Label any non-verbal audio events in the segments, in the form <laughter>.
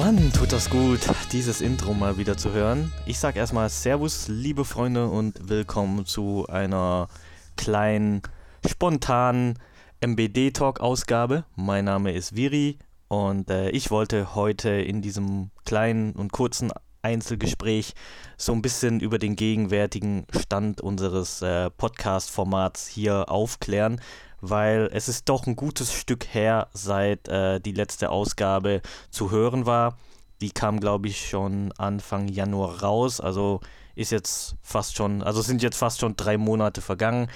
Mann, tut das gut, dieses Intro mal wieder zu hören. Ich sag erstmal Servus, liebe Freunde, und willkommen zu einer kleinen, spontanen MBD-Talk-Ausgabe. Mein Name ist Viri und äh, ich wollte heute in diesem kleinen und kurzen Einzelgespräch so ein bisschen über den gegenwärtigen Stand unseres äh, Podcast-Formats hier aufklären, weil es ist doch ein gutes Stück her, seit äh, die letzte Ausgabe zu hören war. Die kam, glaube ich, schon Anfang Januar raus, also ist jetzt fast schon, also sind jetzt fast schon drei Monate vergangen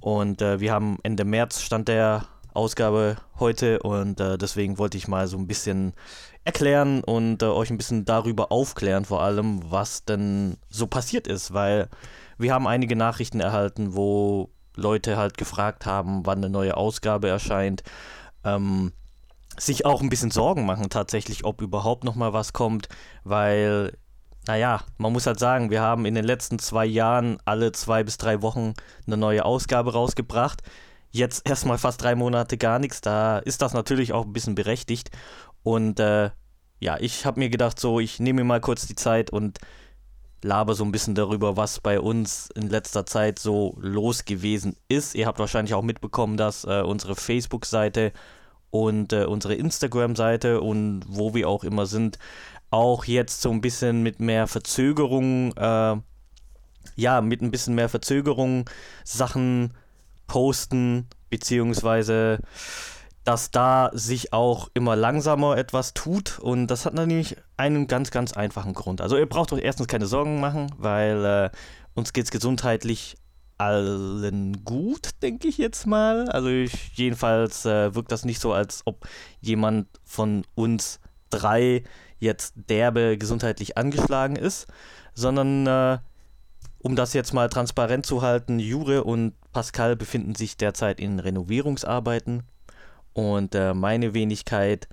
und äh, wir haben Ende März stand der Ausgabe heute und äh, deswegen wollte ich mal so ein bisschen erklären und äh, euch ein bisschen darüber aufklären, vor allem, was denn so passiert ist, weil wir haben einige Nachrichten erhalten, wo Leute halt gefragt haben, wann eine neue Ausgabe erscheint. Ähm, sich auch ein bisschen Sorgen machen tatsächlich, ob überhaupt noch mal was kommt, weil, naja, man muss halt sagen, wir haben in den letzten zwei Jahren alle zwei bis drei Wochen eine neue Ausgabe rausgebracht. Jetzt erstmal fast drei Monate gar nichts, da ist das natürlich auch ein bisschen berechtigt. Und äh, ja, ich habe mir gedacht, so, ich nehme mir mal kurz die Zeit und laber so ein bisschen darüber, was bei uns in letzter Zeit so los gewesen ist. Ihr habt wahrscheinlich auch mitbekommen, dass äh, unsere Facebook-Seite und äh, unsere Instagram-Seite und wo wir auch immer sind, auch jetzt so ein bisschen mit mehr Verzögerung, äh, ja, mit ein bisschen mehr Verzögerung Sachen posten, beziehungsweise dass da sich auch immer langsamer etwas tut und das hat natürlich einen ganz, ganz einfachen Grund. Also ihr braucht euch erstens keine Sorgen machen, weil äh, uns geht es gesundheitlich allen gut, denke ich jetzt mal. Also ich, jedenfalls äh, wirkt das nicht so, als ob jemand von uns drei jetzt derbe gesundheitlich angeschlagen ist, sondern äh, um das jetzt mal transparent zu halten, Jure und Pascal befinden sich derzeit in Renovierungsarbeiten und äh, meine Wenigkeit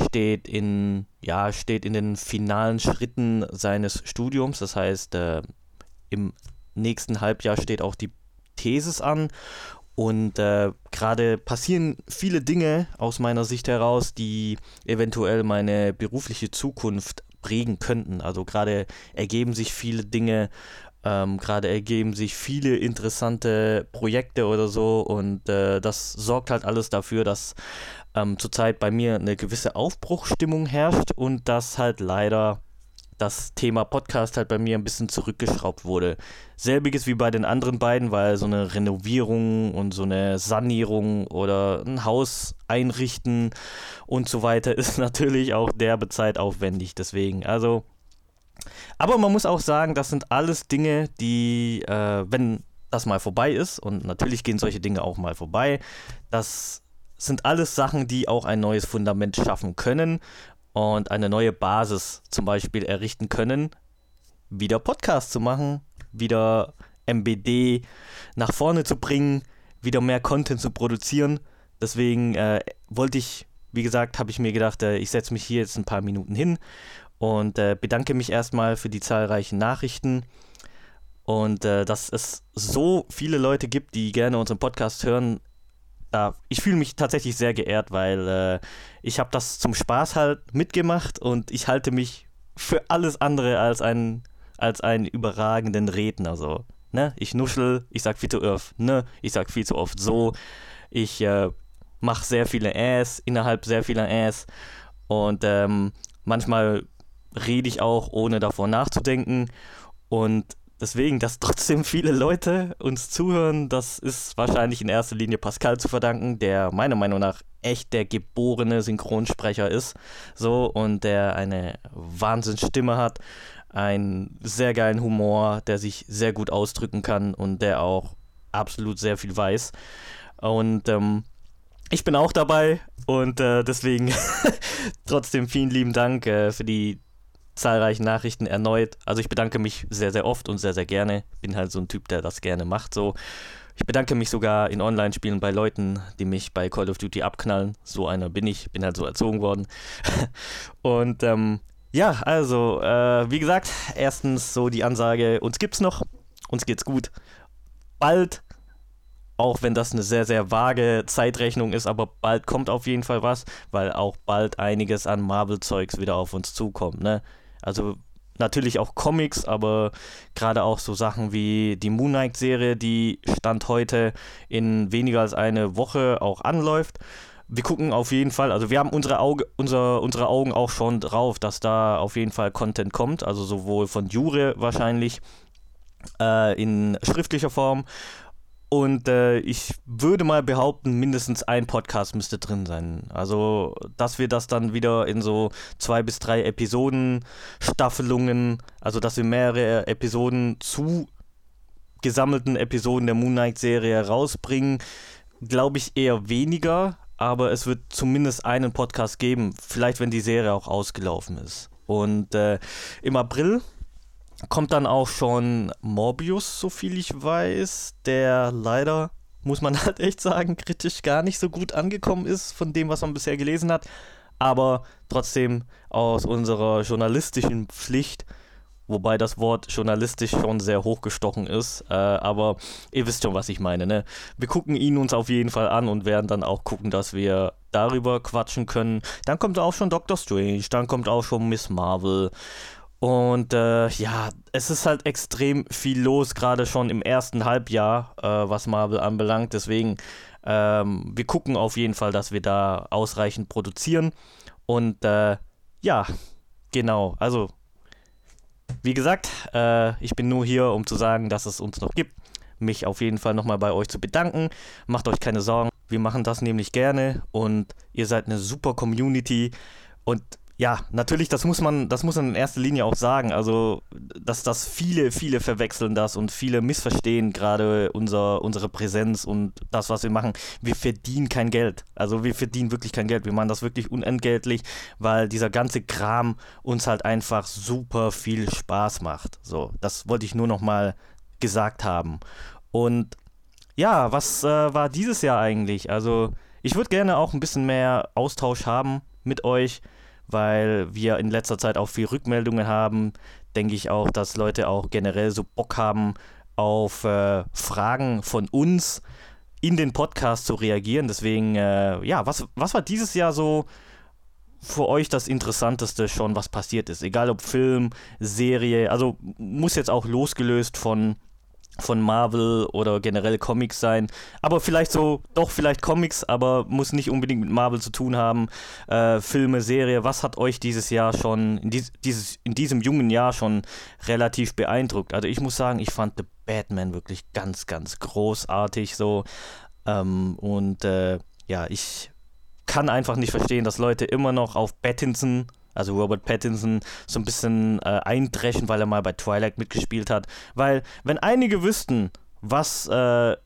steht in, ja, steht in den finalen Schritten seines Studiums. Das heißt, äh, im nächsten Halbjahr steht auch die Thesis an. Und äh, gerade passieren viele Dinge aus meiner Sicht heraus, die eventuell meine berufliche Zukunft prägen könnten. Also gerade ergeben sich viele Dinge, ähm, Gerade ergeben sich viele interessante Projekte oder so und äh, das sorgt halt alles dafür, dass ähm, zurzeit bei mir eine gewisse Aufbruchstimmung herrscht und dass halt leider das Thema Podcast halt bei mir ein bisschen zurückgeschraubt wurde. Selbiges wie bei den anderen beiden, weil so eine Renovierung und so eine Sanierung oder ein Haus einrichten und so weiter <laughs> ist natürlich auch derbe Zeit aufwendig. Deswegen, also aber man muss auch sagen, das sind alles Dinge, die, äh, wenn das mal vorbei ist, und natürlich gehen solche Dinge auch mal vorbei, das sind alles Sachen, die auch ein neues Fundament schaffen können und eine neue Basis zum Beispiel errichten können, wieder Podcast zu machen, wieder MBD nach vorne zu bringen, wieder mehr Content zu produzieren. Deswegen äh, wollte ich, wie gesagt, habe ich mir gedacht, äh, ich setze mich hier jetzt ein paar Minuten hin und äh, bedanke mich erstmal für die zahlreichen Nachrichten und äh, dass es so viele Leute gibt, die gerne unseren Podcast hören. Da, ich fühle mich tatsächlich sehr geehrt, weil äh, ich habe das zum Spaß halt mitgemacht und ich halte mich für alles andere als einen, als einen überragenden Redner. So, ne? Ich nuschel, ich sag viel zu oft, ne? Ich sag viel zu oft so. Ich äh, mache sehr viele Äs innerhalb sehr vieler Äs und ähm, manchmal rede ich auch, ohne davor nachzudenken. Und deswegen, dass trotzdem viele Leute uns zuhören, das ist wahrscheinlich in erster Linie Pascal zu verdanken, der meiner Meinung nach echt der geborene Synchronsprecher ist. So, und der eine Wahnsinnsstimme hat, einen sehr geilen Humor, der sich sehr gut ausdrücken kann und der auch absolut sehr viel weiß. Und ähm, ich bin auch dabei und äh, deswegen <laughs> trotzdem vielen lieben Dank äh, für die zahlreichen Nachrichten erneut. Also ich bedanke mich sehr, sehr oft und sehr, sehr gerne. Bin halt so ein Typ, der das gerne macht. So. Ich bedanke mich sogar in Online-Spielen bei Leuten, die mich bei Call of Duty abknallen. So einer bin ich, bin halt so erzogen worden. <laughs> und ähm, ja, also, äh, wie gesagt, erstens so die Ansage, uns gibt's noch, uns geht's gut. Bald auch wenn das eine sehr, sehr vage Zeitrechnung ist, aber bald kommt auf jeden Fall was, weil auch bald einiges an Marvel-Zeugs wieder auf uns zukommt. Ne? Also natürlich auch Comics, aber gerade auch so Sachen wie die Moon Knight-Serie, die Stand heute in weniger als eine Woche auch anläuft. Wir gucken auf jeden Fall, also wir haben unsere, Auge, unser, unsere Augen auch schon drauf, dass da auf jeden Fall Content kommt, also sowohl von Jure wahrscheinlich äh, in schriftlicher Form und äh, ich würde mal behaupten, mindestens ein Podcast müsste drin sein. Also, dass wir das dann wieder in so zwei bis drei Episoden, Staffelungen, also dass wir mehrere Episoden zu gesammelten Episoden der Moon Knight-Serie rausbringen, glaube ich eher weniger. Aber es wird zumindest einen Podcast geben, vielleicht wenn die Serie auch ausgelaufen ist. Und äh, im April kommt dann auch schon Morbius, so viel ich weiß, der leider, muss man <laughs> halt echt sagen, kritisch gar nicht so gut angekommen ist von dem, was man bisher gelesen hat. Aber trotzdem aus unserer journalistischen Pflicht, wobei das Wort journalistisch schon sehr hochgestochen ist, äh, aber ihr wisst schon, was ich meine. Ne? Wir gucken ihn uns auf jeden Fall an und werden dann auch gucken, dass wir darüber quatschen können. Dann kommt auch schon Doctor Strange, dann kommt auch schon Miss Marvel und äh, ja, es ist halt extrem viel los, gerade schon im ersten Halbjahr, äh, was Marvel anbelangt. Deswegen, ähm, wir gucken auf jeden Fall, dass wir da ausreichend produzieren. Und äh, ja, genau. Also, wie gesagt, äh, ich bin nur hier, um zu sagen, dass es uns noch gibt. Mich auf jeden Fall nochmal bei euch zu bedanken. Macht euch keine Sorgen. Wir machen das nämlich gerne und ihr seid eine super Community. Und ja, natürlich, das muss man, das muss man in erster Linie auch sagen. Also, dass das viele, viele verwechseln das und viele missverstehen gerade unser, unsere Präsenz und das, was wir machen. Wir verdienen kein Geld. Also wir verdienen wirklich kein Geld. Wir machen das wirklich unentgeltlich, weil dieser ganze Kram uns halt einfach super viel Spaß macht. So, das wollte ich nur noch mal gesagt haben. Und ja, was äh, war dieses Jahr eigentlich? Also, ich würde gerne auch ein bisschen mehr Austausch haben mit euch weil wir in letzter Zeit auch viel Rückmeldungen haben. Denke ich auch, dass Leute auch generell so Bock haben, auf äh, Fragen von uns in den Podcast zu reagieren. Deswegen, äh, ja, was, was war dieses Jahr so für euch das Interessanteste schon, was passiert ist? Egal ob Film, Serie, also muss jetzt auch losgelöst von von Marvel oder generell Comics sein. Aber vielleicht so, doch vielleicht Comics, aber muss nicht unbedingt mit Marvel zu tun haben. Äh, Filme, Serie, was hat euch dieses Jahr schon, in, dies, dieses, in diesem jungen Jahr schon relativ beeindruckt? Also ich muss sagen, ich fand The Batman wirklich ganz, ganz großartig so. Ähm, und äh, ja, ich kann einfach nicht verstehen, dass Leute immer noch auf Pattinson also Robert Pattinson, so ein bisschen äh, eindreschen, weil er mal bei Twilight mitgespielt hat. Weil, wenn einige wüssten, was äh,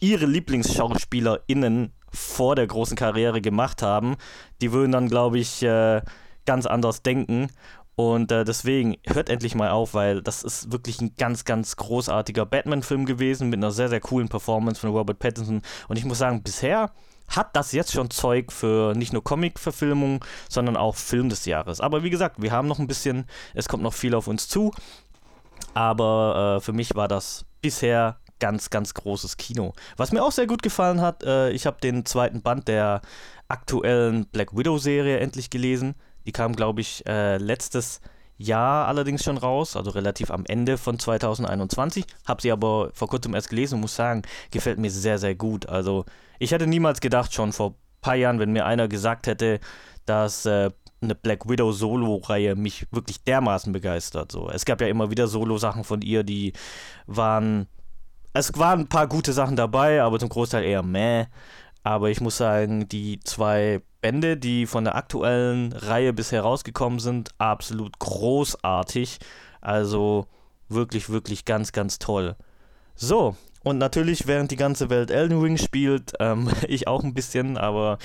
ihre LieblingsschauspielerInnen vor der großen Karriere gemacht haben, die würden dann, glaube ich, äh, ganz anders denken. Und äh, deswegen hört endlich mal auf, weil das ist wirklich ein ganz, ganz großartiger Batman-Film gewesen mit einer sehr, sehr coolen Performance von Robert Pattinson. Und ich muss sagen, bisher hat das jetzt schon Zeug für nicht nur Comic-Verfilmung, sondern auch Film des Jahres. Aber wie gesagt, wir haben noch ein bisschen, es kommt noch viel auf uns zu. Aber äh, für mich war das bisher ganz, ganz großes Kino. Was mir auch sehr gut gefallen hat, äh, ich habe den zweiten Band der aktuellen Black Widow-Serie endlich gelesen. Die kam, glaube ich, äh, letztes Jahr allerdings schon raus, also relativ am Ende von 2021. Habe sie aber vor kurzem erst gelesen und muss sagen, gefällt mir sehr, sehr gut. Also ich hätte niemals gedacht, schon vor ein paar Jahren, wenn mir einer gesagt hätte, dass äh, eine Black Widow Solo-Reihe mich wirklich dermaßen begeistert. So. Es gab ja immer wieder Solo-Sachen von ihr, die waren. Es waren ein paar gute Sachen dabei, aber zum Großteil eher meh. Aber ich muss sagen, die zwei Bände, die von der aktuellen Reihe bisher rausgekommen sind, absolut großartig. Also wirklich, wirklich ganz, ganz toll. So, und natürlich, während die ganze Welt Elden Ring spielt, ähm, <laughs> ich auch ein bisschen, aber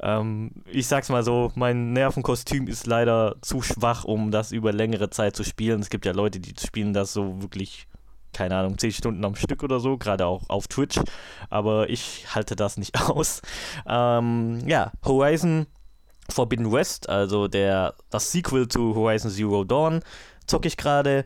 ähm, ich sag's mal so, mein Nervenkostüm ist leider zu schwach, um das über längere Zeit zu spielen. Es gibt ja Leute, die spielen das so wirklich, keine Ahnung, 10 Stunden am Stück oder so, gerade auch auf Twitch, aber ich halte das nicht <laughs> aus. Ähm, ja, Horizon Forbidden West, also der, das Sequel zu Horizon Zero Dawn, zocke ich gerade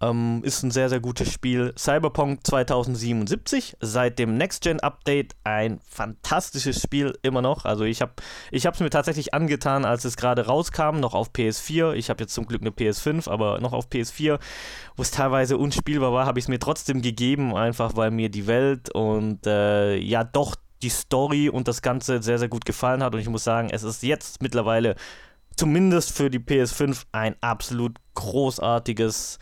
Ähm, ist ein sehr, sehr gutes Spiel. Cyberpunk 2077, seit dem Next-Gen-Update ein fantastisches Spiel immer noch. Also ich habe es mir tatsächlich angetan, als es gerade rauskam, noch auf PS4. Ich habe jetzt zum Glück eine PS5, aber noch auf PS4, wo es teilweise unspielbar war, habe ich es mir trotzdem gegeben, einfach weil mir die Welt und äh, ja doch die Story und das Ganze sehr, sehr gut gefallen hat. Und ich muss sagen, es ist jetzt mittlerweile zumindest für die PS5 ein absolut großartiges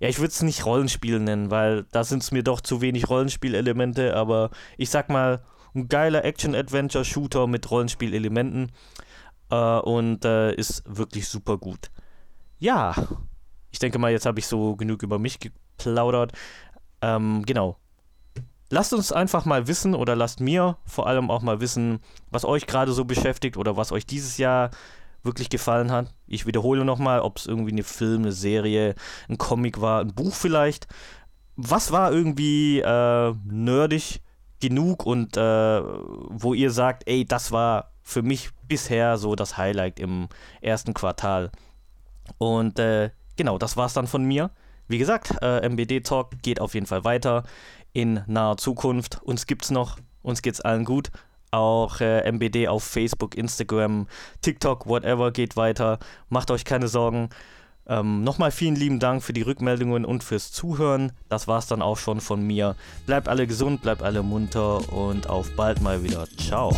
ja, ich würde es nicht Rollenspiel nennen, weil da sind es mir doch zu wenig Rollenspielelemente, aber ich sag mal, ein geiler Action-Adventure-Shooter mit Rollenspielelementen äh, und äh, ist wirklich super gut. Ja, ich denke mal, jetzt habe ich so genug über mich geplaudert. Ähm, genau. Lasst uns einfach mal wissen oder lasst mir vor allem auch mal wissen, was euch gerade so beschäftigt oder was euch dieses Jahr wirklich gefallen hat. Ich wiederhole nochmal, ob es irgendwie eine Film, eine Serie, ein Comic war, ein Buch vielleicht. Was war irgendwie äh, nerdig genug und äh, wo ihr sagt, ey, das war für mich bisher so das Highlight im ersten Quartal. Und äh, genau, das war es dann von mir. Wie gesagt, äh, MBD Talk geht auf jeden Fall weiter in naher Zukunft. Uns gibt's noch, uns geht's allen gut. Auch äh, MBD auf Facebook, Instagram, TikTok, whatever geht weiter. Macht euch keine Sorgen. Ähm, Nochmal vielen lieben Dank für die Rückmeldungen und fürs Zuhören. Das war's dann auch schon von mir. Bleibt alle gesund, bleibt alle munter und auf bald mal wieder. Ciao.